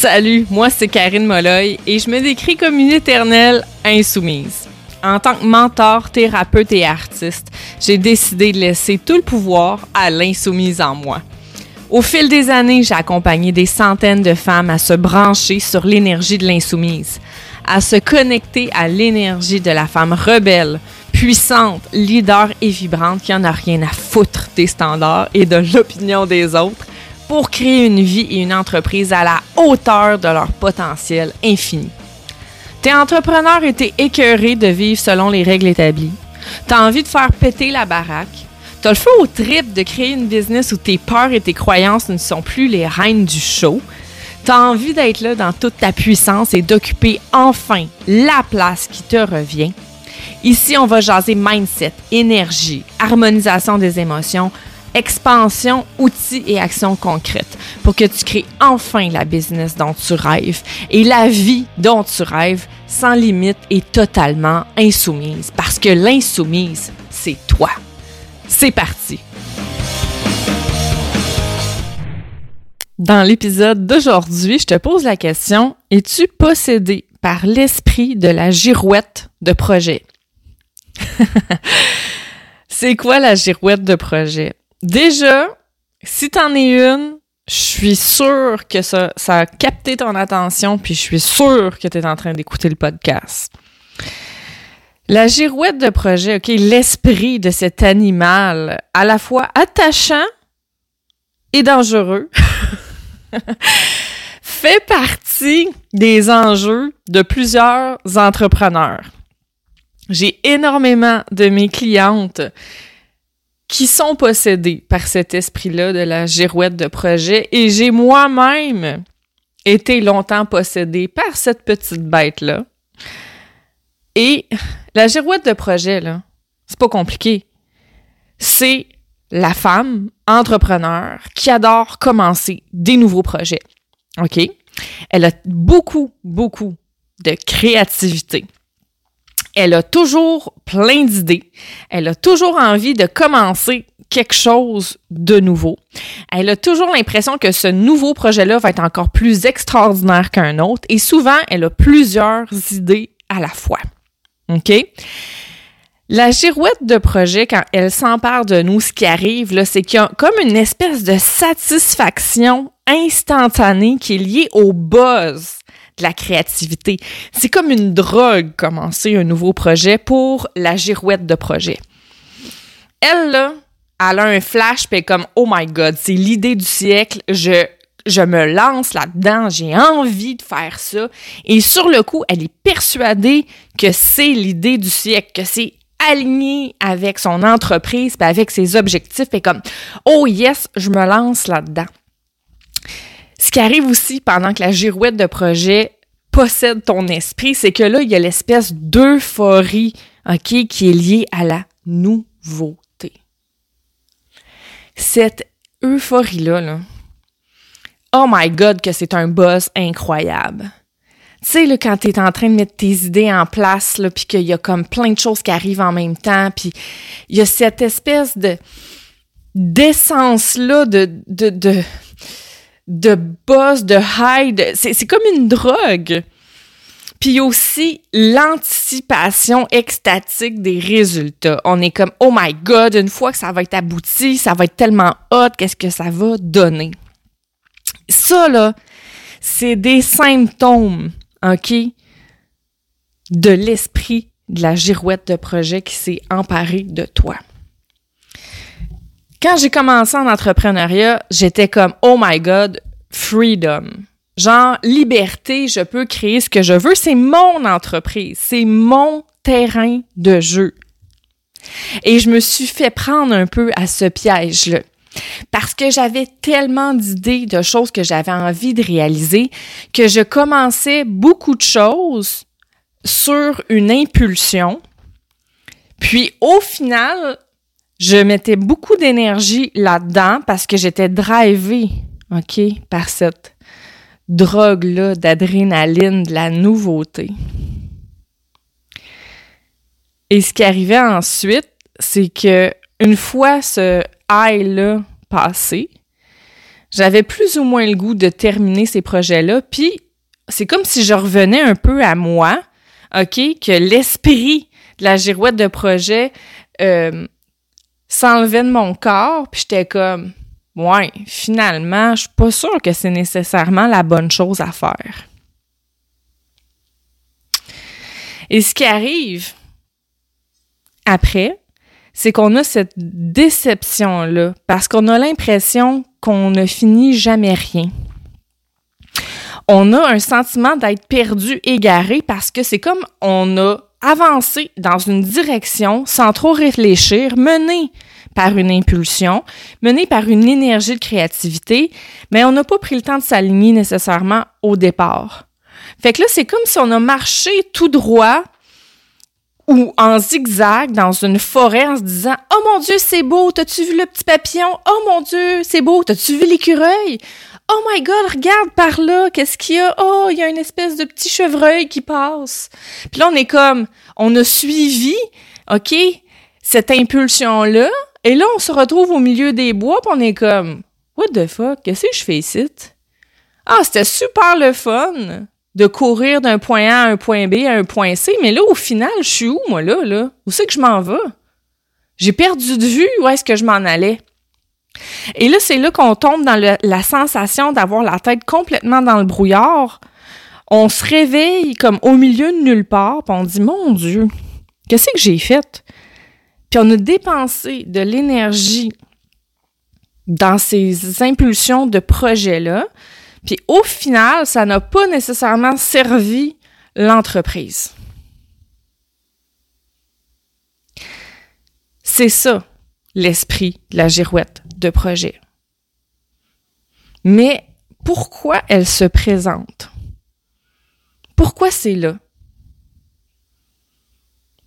Salut, moi c'est Karine Molloy et je me décris comme une éternelle insoumise. En tant que mentor, thérapeute et artiste, j'ai décidé de laisser tout le pouvoir à l'insoumise en moi. Au fil des années, j'ai accompagné des centaines de femmes à se brancher sur l'énergie de l'insoumise, à se connecter à l'énergie de la femme rebelle, puissante, leader et vibrante qui en a rien à foutre des standards et de l'opinion des autres pour créer une vie et une entreprise à la hauteur de leur potentiel infini. T'es entrepreneur et t'es écœuré de vivre selon les règles établies. T'as envie de faire péter la baraque. T'as le feu au trip de créer une business où tes peurs et tes croyances ne sont plus les reines du show. T'as envie d'être là dans toute ta puissance et d'occuper enfin la place qui te revient. Ici, on va jaser mindset, énergie, harmonisation des émotions, expansion, outils et actions concrètes pour que tu crées enfin la business dont tu rêves et la vie dont tu rêves sans limite et totalement insoumise. Parce que l'insoumise, c'est toi. C'est parti. Dans l'épisode d'aujourd'hui, je te pose la question, es-tu possédé par l'esprit de la girouette de projet? c'est quoi la girouette de projet? Déjà, si t'en es une, je suis sûre que ça, a capté ton attention, puis je suis sûre que tu es en train d'écouter le podcast. La girouette de projet, OK, l'esprit de cet animal, à la fois attachant et dangereux, fait partie des enjeux de plusieurs entrepreneurs. J'ai énormément de mes clientes qui sont possédés par cet esprit-là de la girouette de projet et j'ai moi-même été longtemps possédée par cette petite bête-là. Et la girouette de projet, là, c'est pas compliqué. C'est la femme entrepreneur qui adore commencer des nouveaux projets. OK? Elle a beaucoup, beaucoup de créativité. Elle a toujours plein d'idées. Elle a toujours envie de commencer quelque chose de nouveau. Elle a toujours l'impression que ce nouveau projet-là va être encore plus extraordinaire qu'un autre et souvent, elle a plusieurs idées à la fois. OK? La girouette de projet, quand elle s'empare de nous, ce qui arrive, là, c'est qu'il y a comme une espèce de satisfaction instantanée qui est liée au buzz la créativité. C'est comme une drogue commencer un nouveau projet pour la girouette de projet. Elle, là, elle a un flash, puis comme, oh my god, c'est l'idée du siècle, je, je me lance là-dedans, j'ai envie de faire ça. Et sur le coup, elle est persuadée que c'est l'idée du siècle, que c'est aligné avec son entreprise, puis avec ses objectifs, et comme, oh yes, je me lance là-dedans. Ce qui arrive aussi pendant que la girouette de projet possède ton esprit, c'est que là, il y a l'espèce d'euphorie, OK, qui est liée à la nouveauté. Cette euphorie-là, là, oh my God, que c'est un boss incroyable. Tu sais, quand tu es en train de mettre tes idées en place, puis qu'il y a comme plein de choses qui arrivent en même temps, puis il y a cette espèce de d'essence-là de, de, de de buzz, de high, c'est comme une drogue. Puis aussi l'anticipation extatique des résultats. On est comme oh my god, une fois que ça va être abouti, ça va être tellement hot, qu'est-ce que ça va donner? Ça là, c'est des symptômes, OK, de l'esprit de la girouette de projet qui s'est emparée de toi. Quand j'ai commencé en entrepreneuriat, j'étais comme oh my god, freedom. Genre liberté, je peux créer ce que je veux, c'est mon entreprise, c'est mon terrain de jeu. Et je me suis fait prendre un peu à ce piège-là. Parce que j'avais tellement d'idées, de choses que j'avais envie de réaliser, que je commençais beaucoup de choses sur une impulsion. Puis au final, je mettais beaucoup d'énergie là-dedans parce que j'étais drivée, OK, par cette drogue-là d'adrénaline, de la nouveauté. Et ce qui arrivait ensuite, c'est que une fois ce high-là passé, j'avais plus ou moins le goût de terminer ces projets-là. Puis, c'est comme si je revenais un peu à moi, OK, que l'esprit de la girouette de projet euh, s'enlevait de mon corps. Puis j'étais comme, ouais, finalement, je suis pas sûre que c'est nécessairement la bonne chose à faire. Et ce qui arrive après, c'est qu'on a cette déception-là parce qu'on a l'impression qu'on ne finit jamais rien. On a un sentiment d'être perdu, égaré parce que c'est comme on a avancé dans une direction sans trop réfléchir, mené par une impulsion, mené par une énergie de créativité, mais on n'a pas pris le temps de s'aligner nécessairement au départ. Fait que là, c'est comme si on a marché tout droit ou en zigzag dans une forêt en se disant Oh mon Dieu, c'est beau, t'as-tu vu le petit papillon? Oh mon Dieu, c'est beau, t'as-tu vu l'écureuil? Oh my God, regarde par là, qu'est-ce qu'il y a? Oh, il y a une espèce de petit chevreuil qui passe. Puis là, on est comme, on a suivi, OK, cette impulsion-là, et là, on se retrouve au milieu des bois, puis on est comme, What the fuck, qu'est-ce que je fais ici? Ah, c'était super le fun! de courir d'un point A à un point B à un point C, mais là, au final, je suis où, moi, là, là? Où c'est que je m'en vais? J'ai perdu de vue où est-ce que je m'en allais. Et là, c'est là qu'on tombe dans la sensation d'avoir la tête complètement dans le brouillard. On se réveille comme au milieu de nulle part, puis on dit, mon Dieu, qu'est-ce que j'ai fait? Puis on a dépensé de l'énergie dans ces impulsions de projet-là, puis au final, ça n'a pas nécessairement servi l'entreprise. C'est ça, l'esprit de la girouette de projet. Mais pourquoi elle se présente? Pourquoi c'est là?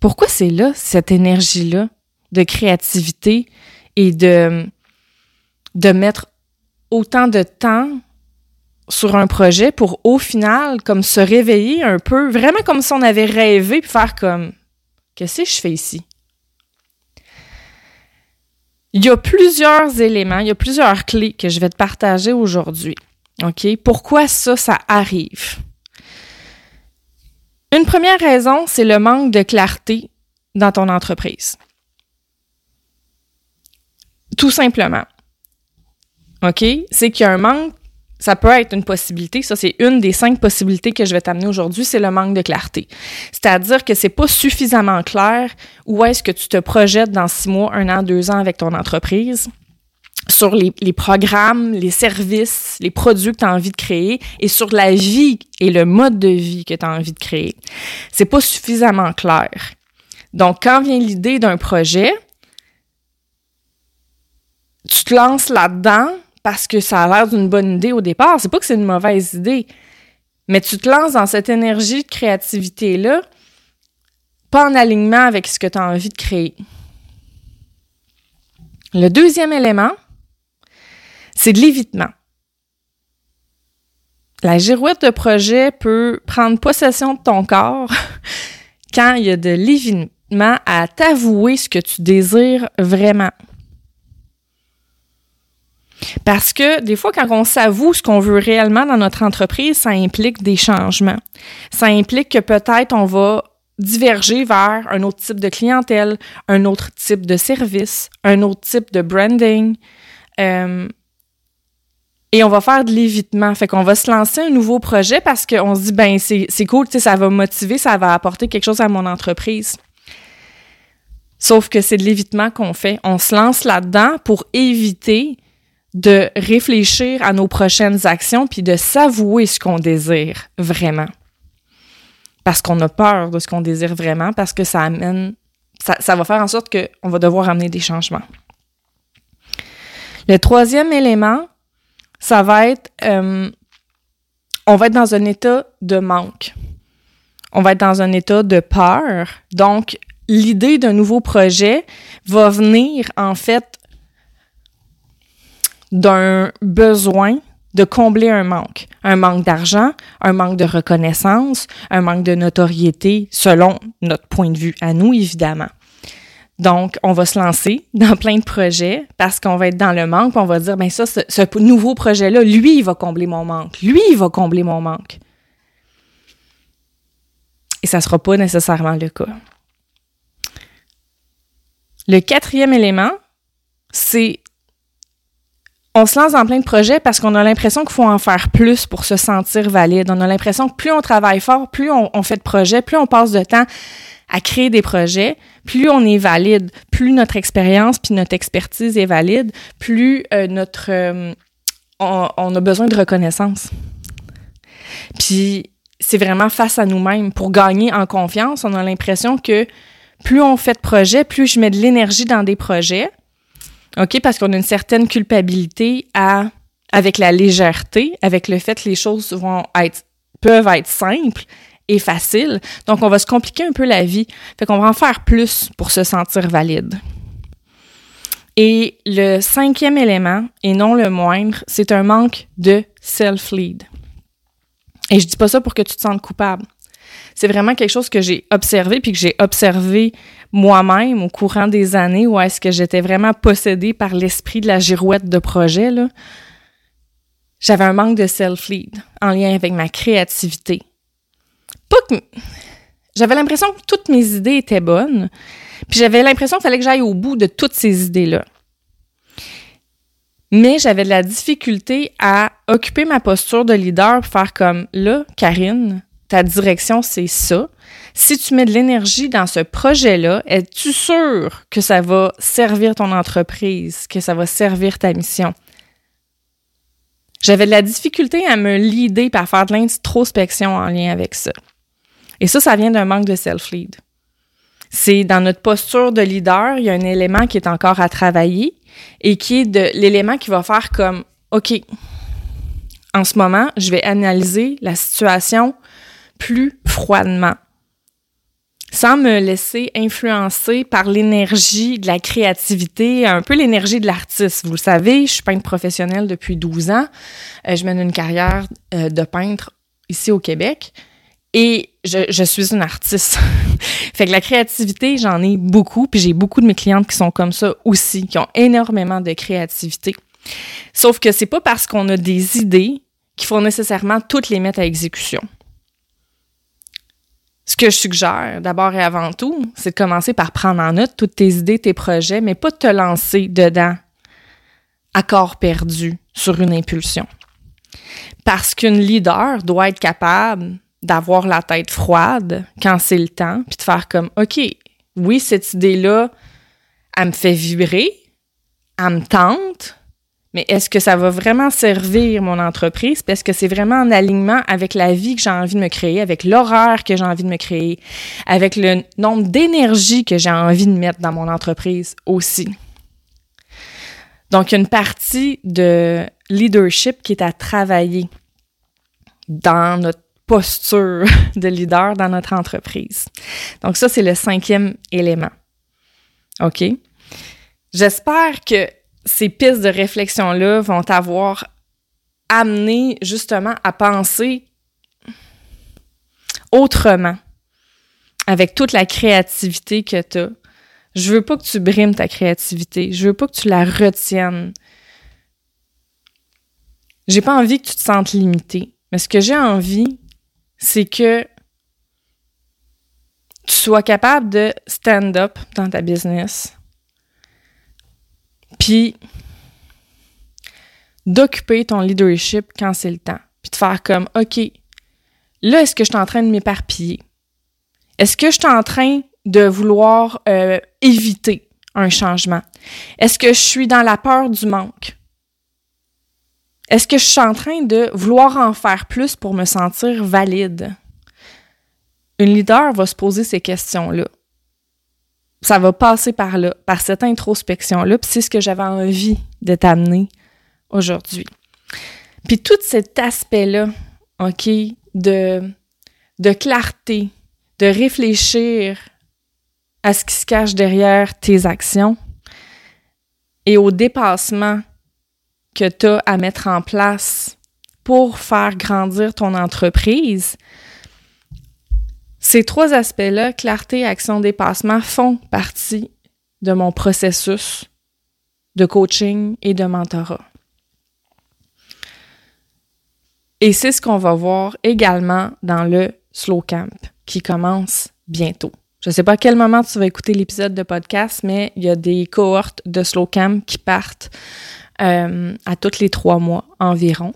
Pourquoi c'est là, cette énergie-là de créativité et de, de mettre autant de temps sur un projet pour au final comme se réveiller un peu, vraiment comme si on avait rêvé puis faire comme qu'est-ce que je fais ici? Il y a plusieurs éléments, il y a plusieurs clés que je vais te partager aujourd'hui. OK? Pourquoi ça ça arrive? Une première raison, c'est le manque de clarté dans ton entreprise. Tout simplement. OK? C'est qu'il y a un manque ça peut être une possibilité. Ça, c'est une des cinq possibilités que je vais t'amener aujourd'hui, c'est le manque de clarté. C'est-à-dire que c'est pas suffisamment clair où est-ce que tu te projettes dans six mois, un an, deux ans avec ton entreprise sur les, programmes, les services, les produits que tu as envie de créer et sur la vie et le mode de vie que tu as envie de créer. C'est pas suffisamment clair. Donc, quand vient l'idée d'un projet, tu te lances là-dedans, parce que ça a l'air d'une bonne idée au départ. C'est pas que c'est une mauvaise idée. Mais tu te lances dans cette énergie de créativité-là, pas en alignement avec ce que tu as envie de créer. Le deuxième élément, c'est de l'évitement. La girouette de projet peut prendre possession de ton corps quand il y a de l'évitement à t'avouer ce que tu désires vraiment. Parce que des fois, quand on s'avoue ce qu'on veut réellement dans notre entreprise, ça implique des changements. Ça implique que peut-être on va diverger vers un autre type de clientèle, un autre type de service, un autre type de branding. Euh, et on va faire de l'évitement. Fait qu'on va se lancer un nouveau projet parce qu'on se dit, ben, c'est, c'est cool, ça va motiver, ça va apporter quelque chose à mon entreprise. Sauf que c'est de l'évitement qu'on fait. On se lance là-dedans pour éviter de réfléchir à nos prochaines actions puis de s'avouer ce qu'on désire vraiment. Parce qu'on a peur de ce qu'on désire vraiment, parce que ça amène, ça, va faire en sorte qu'on va devoir amener des changements. Le troisième élément, ça va être, euh, on va être dans un état de manque. On va être dans un état de peur. Donc, l'idée d'un nouveau projet va venir en fait d'un besoin de combler un manque. Un manque d'argent, un manque de reconnaissance, un manque de notoriété, selon notre point de vue à nous, évidemment. Donc, on va se lancer dans plein de projets parce qu'on va être dans le manque. On va dire, ben ça, ce, ce nouveau projet-là, lui, il va combler mon manque. Lui, il va combler mon manque. Et ça ne sera pas nécessairement le cas. Le quatrième élément, c'est on se lance dans plein de projets parce qu'on a l'impression qu'il faut en faire plus pour se sentir valide. On a l'impression que plus on travaille fort, plus on, fait de projets, plus on passe de temps à créer des projets, plus on est valide, plus notre expérience puis notre expertise est valide, plus euh, notre euh, on, on, a besoin de reconnaissance. Puis c'est vraiment face à nous-mêmes pour gagner en confiance. On a l'impression que plus on fait de projets, plus je mets de l'énergie dans des projets, OK? Parce qu'on a une certaine culpabilité à, avec la légèreté, avec le fait que les choses vont être, peuvent être simples et faciles. Donc, on va se compliquer un peu la vie. Fait qu'on va en faire plus pour se sentir valide. Et le cinquième élément, et non le moindre, c'est un manque de self-lead. Et je dis pas ça pour que tu te sentes coupable c'est vraiment quelque chose que j'ai observé puis que j'ai observé moi-même au courant des années où est-ce que j'étais vraiment possédée par l'esprit de la girouette de projet là. J'avais un manque de self-lead en lien avec ma créativité. Pas que j'avais l'impression que toutes mes idées étaient bonnes, puis j'avais l'impression qu'il fallait que j'aille au bout de toutes ces idées-là. Mais j'avais de la difficulté à occuper ma posture de leader pour faire comme là, Karine, ta direction, c'est ça. Si tu mets de l'énergie dans ce projet-là, es-tu sûr que ça va servir ton entreprise, que ça va servir ta mission? J'avais de la difficulté à me leader par faire de l'introspection en lien avec ça. Et ça, ça vient d'un manque de self-lead. C'est dans notre posture de leader, il y a un élément qui est encore à travailler et qui est l'élément qui va faire comme OK, en ce moment, je vais analyser la situation plus froidement, sans me laisser influencer par l'énergie de la créativité, un peu l'énergie de l'artiste. Vous le savez, je suis peintre professionnelle depuis 12 ans. Euh, je mène une carrière euh, de peintre ici au Québec et je, je suis une artiste. fait que la créativité, j'en ai beaucoup, puis j'ai beaucoup de mes clientes qui sont comme ça aussi, qui ont énormément de créativité. Sauf que c'est pas parce qu'on a des idées qu'il faut nécessairement toutes les mettre à exécution. Ce que je suggère, d'abord et avant tout, c'est de commencer par prendre en note toutes tes idées, tes projets, mais pas de te lancer dedans à corps perdu sur une impulsion. Parce qu'une leader doit être capable d'avoir la tête froide quand c'est le temps, puis de faire comme, OK, oui, cette idée-là, elle me fait vibrer, elle me tente, mais est-ce que ça va vraiment servir mon entreprise? Est-ce que c'est vraiment en alignement avec la vie que j'ai envie de me créer, avec l'horaire que j'ai envie de me créer, avec le nombre d'énergie que j'ai envie de mettre dans mon entreprise aussi? Donc, une partie de leadership qui est à travailler dans notre posture de leader dans notre entreprise. Donc, ça, c'est le cinquième élément. OK? J'espère que ces pistes de réflexion-là vont t'avoir amené justement à penser autrement, avec toute la créativité que tu as. Je veux pas que tu brimes ta créativité. Je veux pas que tu la retiennes. J'ai pas envie que tu te sentes limité. Mais ce que j'ai envie, c'est que tu sois capable de stand up dans ta business, puis d'occuper ton leadership quand c'est le temps. Puis de faire comme, OK, là, est-ce que je suis en train de m'éparpiller? Est-ce que je suis en train de vouloir euh, éviter un changement? Est-ce que je suis dans la peur du manque? Est-ce que je suis en train de vouloir en faire plus pour me sentir valide? Une leader va se poser ces questions-là ça va passer par là, par cette introspection-là, puis c'est ce que j'avais envie de t'amener aujourd'hui. Puis tout cet aspect-là, OK, de, de clarté, de réfléchir à ce qui se cache derrière tes actions et au dépassement que tu as à mettre en place pour faire grandir ton entreprise, ces trois aspects-là, clarté, action, dépassement, font partie de mon processus de coaching et de mentorat. Et c'est ce qu'on va voir également dans le Slow Camp qui commence bientôt. Je ne sais pas à quel moment tu vas écouter l'épisode de podcast, mais il y a des cohortes de Slow Camp qui partent euh, à tous les trois mois environ.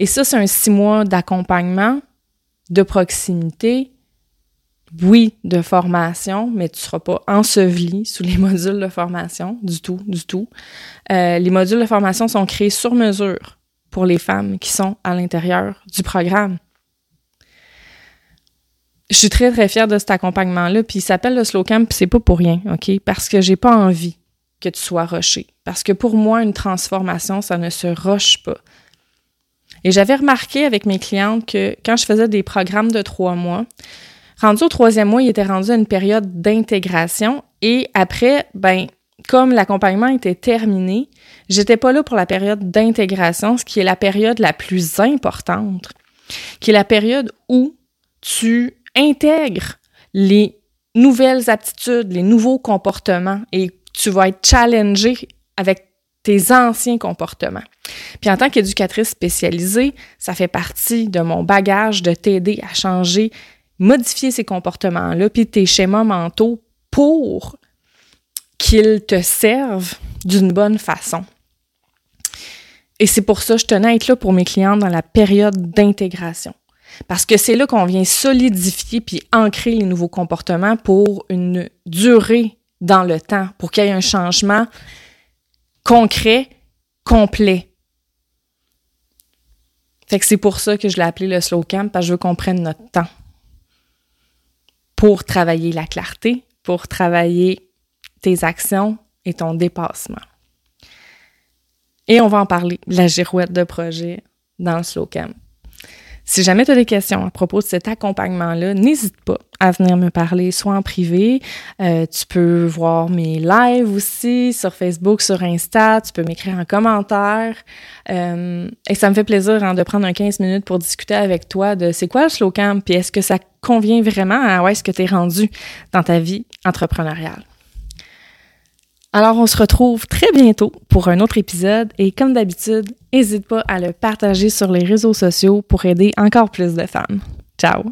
Et ça, c'est un six mois d'accompagnement, de proximité, oui, de formation, mais tu ne seras pas enseveli sous les modules de formation, du tout, du tout. Euh, les modules de formation sont créés sur mesure pour les femmes qui sont à l'intérieur du programme je suis très, très fière de cet accompagnement-là. Puis il s'appelle le Slow Camp, puis c'est pas pour rien, OK? Parce que j'ai pas envie que tu sois rushé. Parce que pour moi, une transformation, ça ne se rush pas. Et j'avais remarqué avec mes clientes que quand je faisais des programmes de trois mois, rendu au troisième mois, il était rendu à une période d'intégration. Et après, ben, comme l'accompagnement était terminé, j'étais pas là pour la période d'intégration, ce qui est la période la plus importante, qui est la période où tu intègre les nouvelles aptitudes, les nouveaux comportements et tu vas être challengé avec tes anciens comportements. Puis en tant qu'éducatrice spécialisée, ça fait partie de mon bagage de t'aider à changer, modifier ces comportements-là, puis tes schémas mentaux pour qu'ils te servent d'une bonne façon. Et c'est pour ça que je tenais à être là pour mes clients dans la période d'intégration. Parce que c'est là qu'on vient solidifier puis ancrer les nouveaux comportements pour une durée dans le temps, pour qu'il y ait un changement concret, complet. Fait que c'est pour ça que je l'ai appelé le slow camp, parce que je veux qu'on prenne notre temps pour travailler la clarté, pour travailler tes actions et ton dépassement. Et on va en parler, la girouette de projet dans le slow camp. Si jamais tu as des questions à propos de cet accompagnement-là, n'hésite pas à venir me parler, soit en privé. Euh, tu peux voir mes lives aussi sur Facebook, sur Insta. Tu peux m'écrire en commentaire. Euh, et ça me fait plaisir hein, de prendre un 15 minutes pour discuter avec toi de c'est quoi le slow camp, puis est-ce que ça convient vraiment à où est-ce que tu es rendu dans ta vie entrepreneuriale? Alors, on se retrouve très bientôt pour un autre épisode et comme d'habitude, n'hésite pas à le partager sur les réseaux sociaux pour aider encore plus de femmes. Ciao!